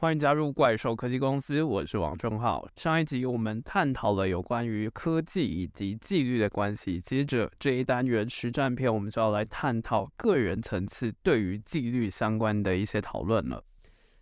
欢迎加入怪兽科技公司，我是王正浩。上一集我们探讨了有关于科技以及纪律的关系，接着这一单元实战篇，我们就要来探讨个人层次对于纪律相关的一些讨论了。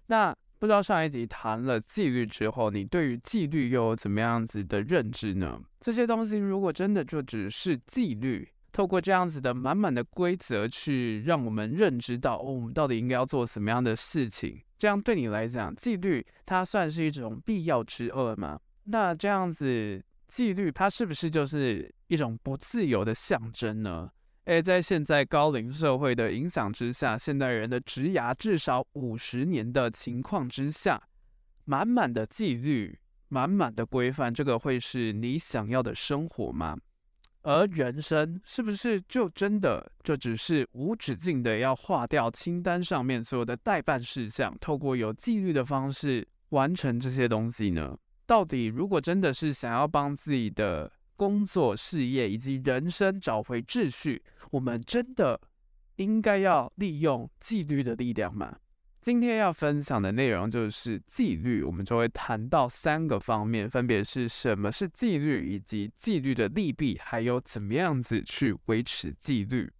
那不知道上一集谈了纪律之后，你对于纪律又有怎么样子的认知呢？这些东西如果真的就只是纪律，透过这样子的满满的规则去让我们认知到，哦，我们到底应该要做什么样的事情？这样对你来讲，纪律它算是一种必要之恶吗？那这样子，纪律它是不是就是一种不自由的象征呢？诶，在现在高龄社会的影响之下，现代人的职涯至少五十年的情况之下，满满的纪律、满满的规范，这个会是你想要的生活吗？而人生是不是就真的就只是无止境的要划掉清单上面所有的待办事项，透过有纪律的方式完成这些东西呢？到底如果真的是想要帮自己的工作、事业以及人生找回秩序，我们真的应该要利用纪律的力量吗？今天要分享的内容就是纪律，我们就会谈到三个方面，分别是什么是纪律，以及纪律的利弊，还有怎么样子去维持纪律。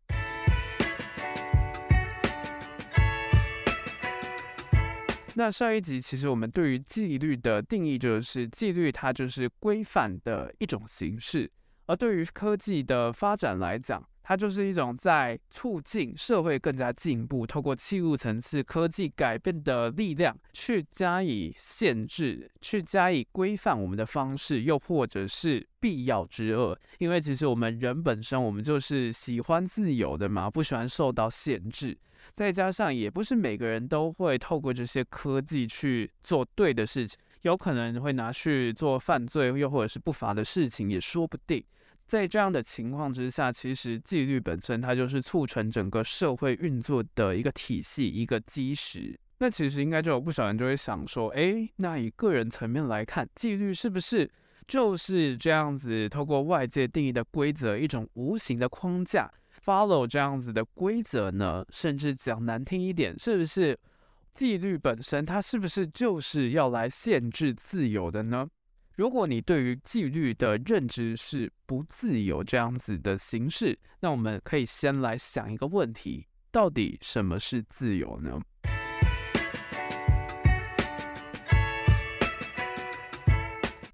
那上一集其实我们对于纪律的定义就是，纪律它就是规范的一种形式，而对于科技的发展来讲，它就是一种在促进社会更加进步，透过器物层次科技改变的力量，去加以限制，去加以规范我们的方式，又或者是必要之恶。因为其实我们人本身，我们就是喜欢自由的嘛，不喜欢受到限制。再加上也不是每个人都会透过这些科技去做对的事情，有可能会拿去做犯罪，又或者是不法的事情，也说不定。在这样的情况之下，其实纪律本身它就是促成整个社会运作的一个体系、一个基石。那其实应该就有不少人就会想说，诶，那以个人层面来看，纪律是不是就是这样子，透过外界定义的规则，一种无形的框架，follow 这样子的规则呢？甚至讲难听一点，是不是纪律本身它是不是就是要来限制自由的呢？如果你对于纪律的认知是不自由这样子的形式，那我们可以先来想一个问题：到底什么是自由呢？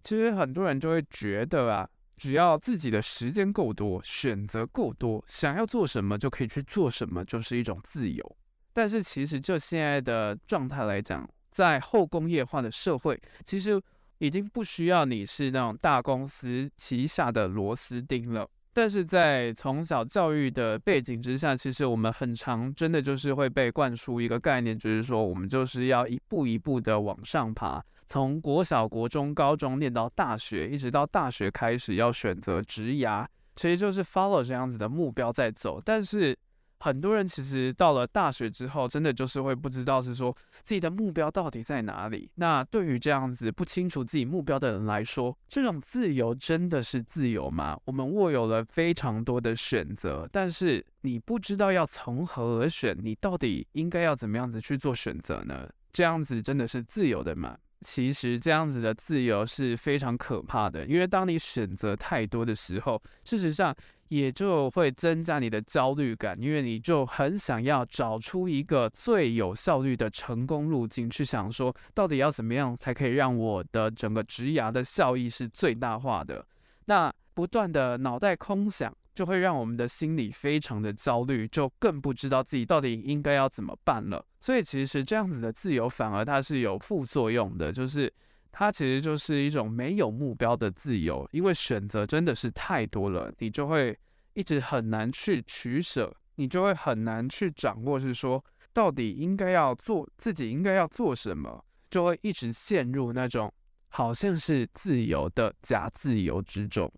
其实很多人就会觉得啊，只要自己的时间够多，选择够多，想要做什么就可以去做什么，就是一种自由。但是其实就现在的状态来讲，在后工业化的社会，其实。已经不需要你是那种大公司旗下的螺丝钉了，但是在从小教育的背景之下，其实我们很常真的就是会被灌输一个概念，就是说我们就是要一步一步的往上爬，从国小、国中、高中念到大学，一直到大学开始要选择职涯，其实就是 follow 这样子的目标在走，但是。很多人其实到了大学之后，真的就是会不知道是说自己的目标到底在哪里。那对于这样子不清楚自己目标的人来说，这种自由真的是自由吗？我们握有了非常多的选择，但是你不知道要从何而选，你到底应该要怎么样子去做选择呢？这样子真的是自由的吗？其实这样子的自由是非常可怕的，因为当你选择太多的时候，事实上。也就会增加你的焦虑感，因为你就很想要找出一个最有效率的成功路径，去想说到底要怎么样才可以让我的整个职涯的效益是最大化的。那不断的脑袋空想，就会让我们的心里非常的焦虑，就更不知道自己到底应该要怎么办了。所以其实这样子的自由反而它是有副作用的，就是。它其实就是一种没有目标的自由，因为选择真的是太多了，你就会一直很难去取舍，你就会很难去掌握，是说到底应该要做自己应该要做什么，就会一直陷入那种好像是自由的假自由之中。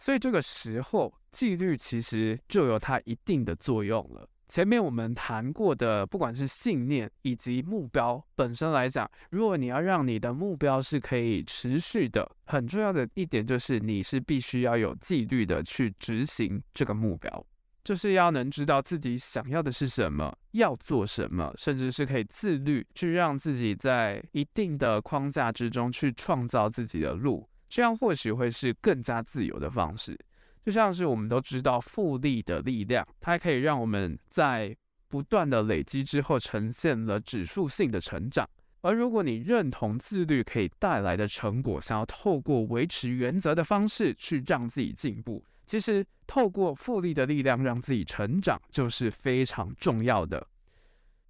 所以这个时候，纪律其实就有它一定的作用了。前面我们谈过的，不管是信念以及目标本身来讲，如果你要让你的目标是可以持续的，很重要的一点就是你是必须要有纪律的去执行这个目标。就是要能知道自己想要的是什么，要做什么，甚至是可以自律，去让自己在一定的框架之中去创造自己的路，这样或许会是更加自由的方式。就像是我们都知道复利的力量，它可以让我们在不断的累积之后，呈现了指数性的成长。而如果你认同自律可以带来的成果，想要透过维持原则的方式去让自己进步。其实，透过复利的力量让自己成长，就是非常重要的。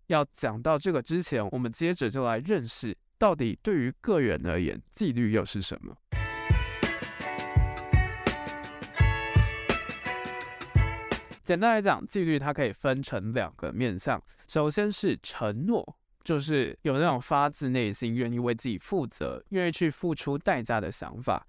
要讲到这个之前，我们接着就来认识，到底对于个人而言，纪律又是什么？简单来讲，纪律它可以分成两个面向。首先是承诺，就是有那种发自内心愿意为自己负责、愿意去付出代价的想法。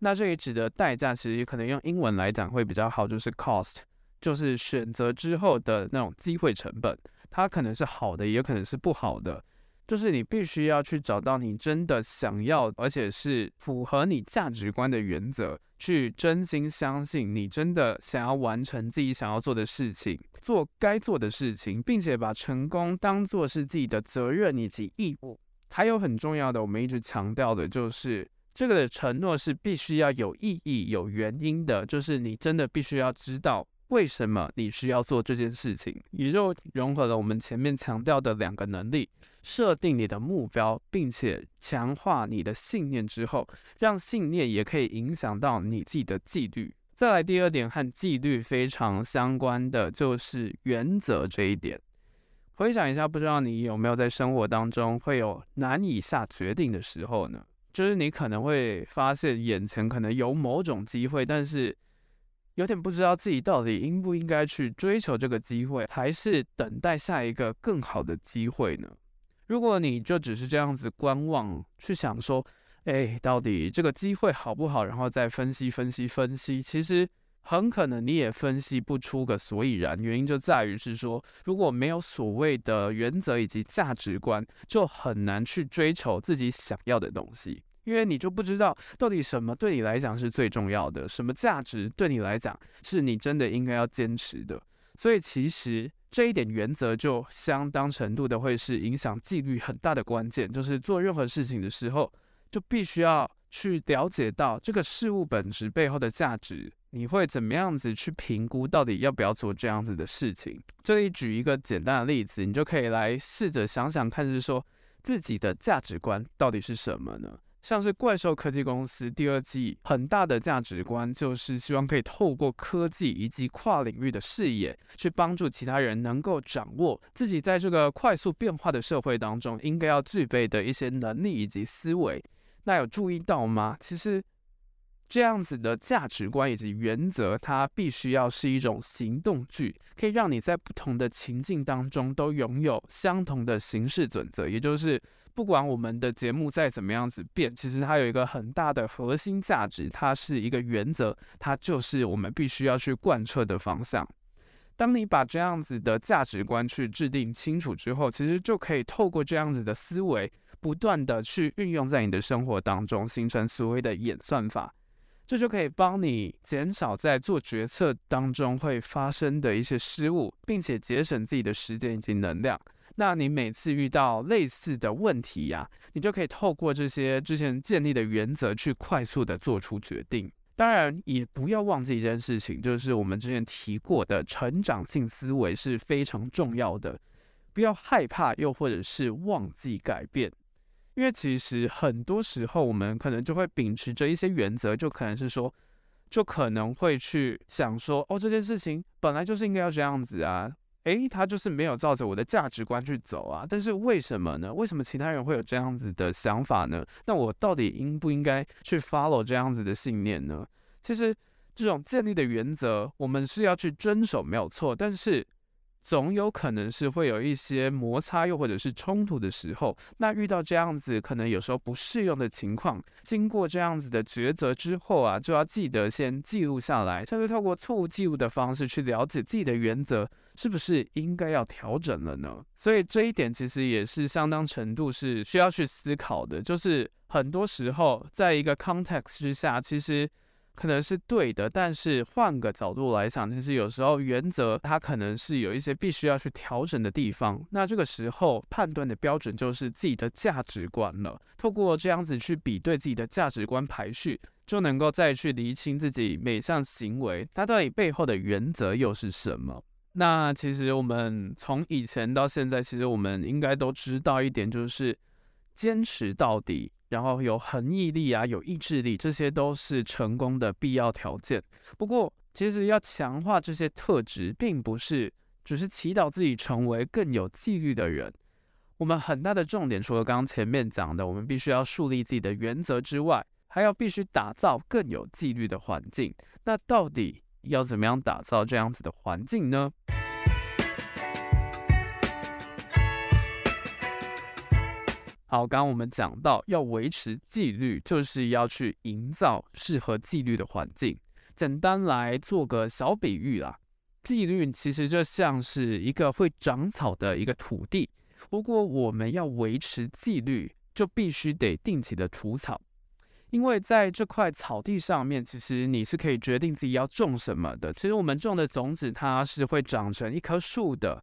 那这里指的代价，其实可能用英文来讲会比较好，就是 cost，就是选择之后的那种机会成本。它可能是好的，也可能是不好的。就是你必须要去找到你真的想要，而且是符合你价值观的原则，去真心相信你真的想要完成自己想要做的事情，做该做的事情，并且把成功当作是自己的责任以及义务。还有很重要的，我们一直强调的就是。这个的承诺是必须要有意义、有原因的，就是你真的必须要知道为什么你需要做这件事情，也就融合了我们前面强调的两个能力：设定你的目标，并且强化你的信念之后，让信念也可以影响到你自己的纪律。再来第二点和纪律非常相关的就是原则这一点。回想一下，不知道你有没有在生活当中会有难以下决定的时候呢？就是你可能会发现眼前可能有某种机会，但是有点不知道自己到底应不应该去追求这个机会，还是等待下一个更好的机会呢？如果你就只是这样子观望，去想说，哎，到底这个机会好不好，然后再分析分析分析，其实。很可能你也分析不出个所以然，原因就在于是说，如果没有所谓的原则以及价值观，就很难去追求自己想要的东西，因为你就不知道到底什么对你来讲是最重要的，什么价值对你来讲是你真的应该要坚持的。所以其实这一点原则就相当程度的会是影响纪律很大的关键，就是做任何事情的时候，就必须要去了解到这个事物本质背后的价值。你会怎么样子去评估到底要不要做这样子的事情？这里举一个简单的例子，你就可以来试着想想看，是说自己的价值观到底是什么呢？像是怪兽科技公司第二季很大的价值观就是希望可以透过科技以及跨领域的视野，去帮助其他人能够掌握自己在这个快速变化的社会当中应该要具备的一些能力以及思维。那有注意到吗？其实。这样子的价值观以及原则，它必须要是一种行动句，可以让你在不同的情境当中都拥有相同的行事准则。也就是，不管我们的节目再怎么样子变，其实它有一个很大的核心价值，它是一个原则，它就是我们必须要去贯彻的方向。当你把这样子的价值观去制定清楚之后，其实就可以透过这样子的思维，不断的去运用在你的生活当中，形成所谓的演算法。这就可以帮你减少在做决策当中会发生的一些失误，并且节省自己的时间以及能量。那你每次遇到类似的问题呀，你就可以透过这些之前建立的原则去快速的做出决定。当然，也不要忘记一件事情，就是我们之前提过的成长性思维是非常重要的。不要害怕，又或者是忘记改变。因为其实很多时候，我们可能就会秉持着一些原则，就可能是说，就可能会去想说，哦，这件事情本来就是应该要这样子啊，诶，他就是没有照着我的价值观去走啊。但是为什么呢？为什么其他人会有这样子的想法呢？那我到底应不应该去 follow 这样子的信念呢？其实这种建立的原则，我们是要去遵守，没有错，但是。总有可能是会有一些摩擦，又或者是冲突的时候。那遇到这样子可能有时候不适用的情况，经过这样子的抉择之后啊，就要记得先记录下来，甚至透过错误记录的方式去了解自己的原则是不是应该要调整了呢？所以这一点其实也是相当程度是需要去思考的，就是很多时候在一个 context 之下，其实。可能是对的，但是换个角度来想，其实有时候原则它可能是有一些必须要去调整的地方。那这个时候判断的标准就是自己的价值观了。透过这样子去比对自己的价值观排序，就能够再去厘清自己每项行为它到底背后的原则又是什么。那其实我们从以前到现在，其实我们应该都知道一点，就是坚持到底。然后有恒毅力啊，有意志力，这些都是成功的必要条件。不过，其实要强化这些特质，并不是只是祈祷自己成为更有纪律的人。我们很大的重点，除了刚刚前面讲的，我们必须要树立自己的原则之外，还要必须打造更有纪律的环境。那到底要怎么样打造这样子的环境呢？好，刚刚我们讲到要维持纪律，就是要去营造适合纪律的环境。简单来做个小比喻啦，纪律其实就像是一个会长草的一个土地。如果我们要维持纪律，就必须得定期的除草，因为在这块草地上面，其实你是可以决定自己要种什么的。其实我们种的种子，它是会长成一棵树的。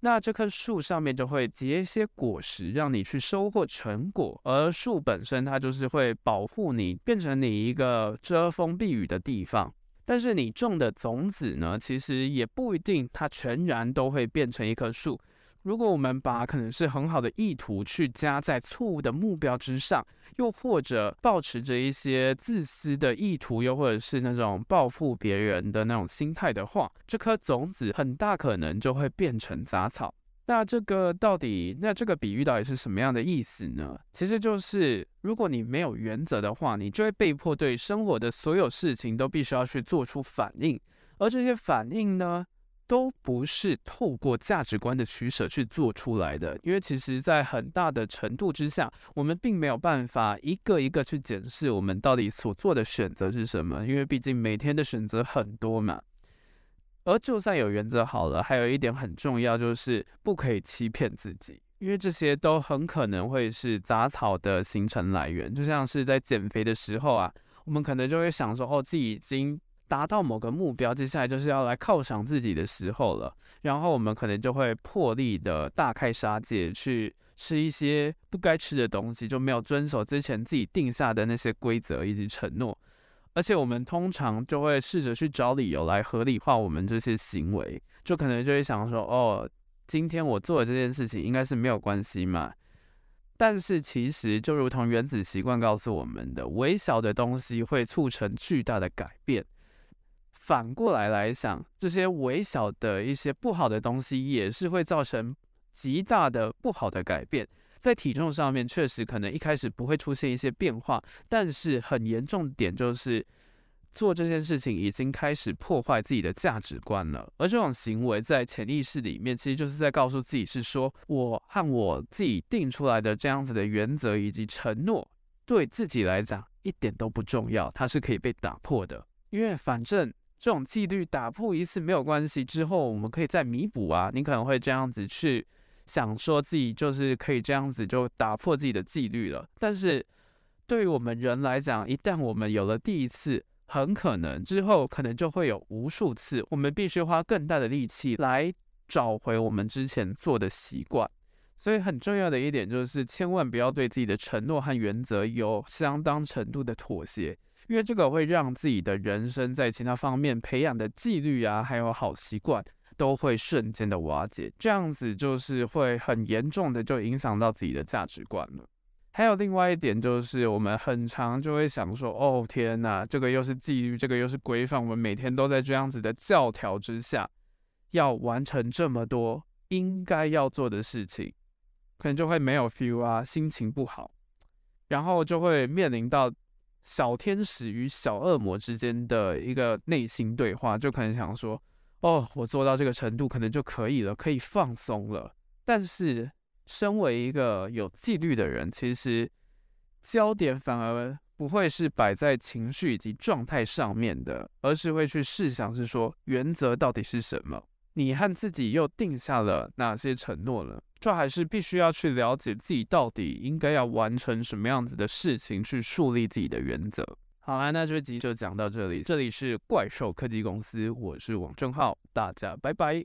那这棵树上面就会结一些果实，让你去收获成果，而树本身它就是会保护你，变成你一个遮风避雨的地方。但是你种的种子呢，其实也不一定它全然都会变成一棵树。如果我们把可能是很好的意图去加在错误的目标之上，又或者抱持着一些自私的意图，又或者是那种报复别人的那种心态的话，这颗种子很大可能就会变成杂草。那这个到底，那这个比喻到底是什么样的意思呢？其实就是，如果你没有原则的话，你就会被迫对生活的所有事情都必须要去做出反应，而这些反应呢，都不是透过价值观的取舍去做出来的，因为其实，在很大的程度之下，我们并没有办法一个一个去检视我们到底所做的选择是什么，因为毕竟每天的选择很多嘛。而就算有原则好了，还有一点很重要，就是不可以欺骗自己，因为这些都很可能会是杂草的形成来源。就像是在减肥的时候啊，我们可能就会想说，哦，自己已经。达到某个目标，接下来就是要来犒赏自己的时候了。然后我们可能就会破例的大开杀戒，去吃一些不该吃的东西，就没有遵守之前自己定下的那些规则以及承诺。而且我们通常就会试着去找理由来合理化我们这些行为，就可能就会想说：“哦，今天我做的这件事情应该是没有关系嘛。”但是其实就如同原子习惯告诉我们的，微小的东西会促成巨大的改变。反过来来想，这些微小的一些不好的东西，也是会造成极大的不好的改变。在体重上面，确实可能一开始不会出现一些变化，但是很严重点就是，做这件事情已经开始破坏自己的价值观了。而这种行为在潜意识里面，其实就是在告诉自己，是说我和我自己定出来的这样子的原则以及承诺，对自己来讲一点都不重要，它是可以被打破的，因为反正。这种纪律打破一次没有关系，之后我们可以再弥补啊。你可能会这样子去想，说自己就是可以这样子就打破自己的纪律了。但是对于我们人来讲，一旦我们有了第一次，很可能之后可能就会有无数次，我们必须花更大的力气来找回我们之前做的习惯。所以很重要的一点就是，千万不要对自己的承诺和原则有相当程度的妥协。因为这个会让自己的人生在其他方面培养的纪律啊，还有好习惯都会瞬间的瓦解，这样子就是会很严重的就影响到自己的价值观了。还有另外一点就是，我们很常就会想说，哦天呐，这个又是纪律，这个又是规范，我们每天都在这样子的教条之下，要完成这么多应该要做的事情，可能就会没有 feel 啊，心情不好，然后就会面临到。小天使与小恶魔之间的一个内心对话，就可能想说：“哦，我做到这个程度，可能就可以了，可以放松了。”但是，身为一个有纪律的人，其实焦点反而不会是摆在情绪以及状态上面的，而是会去试想是说，原则到底是什么？你和自己又定下了哪些承诺了？这还是必须要去了解自己到底应该要完成什么样子的事情，去树立自己的原则。好啦，那这集就讲到这里。这里是怪兽科技公司，我是王正浩，大家拜拜。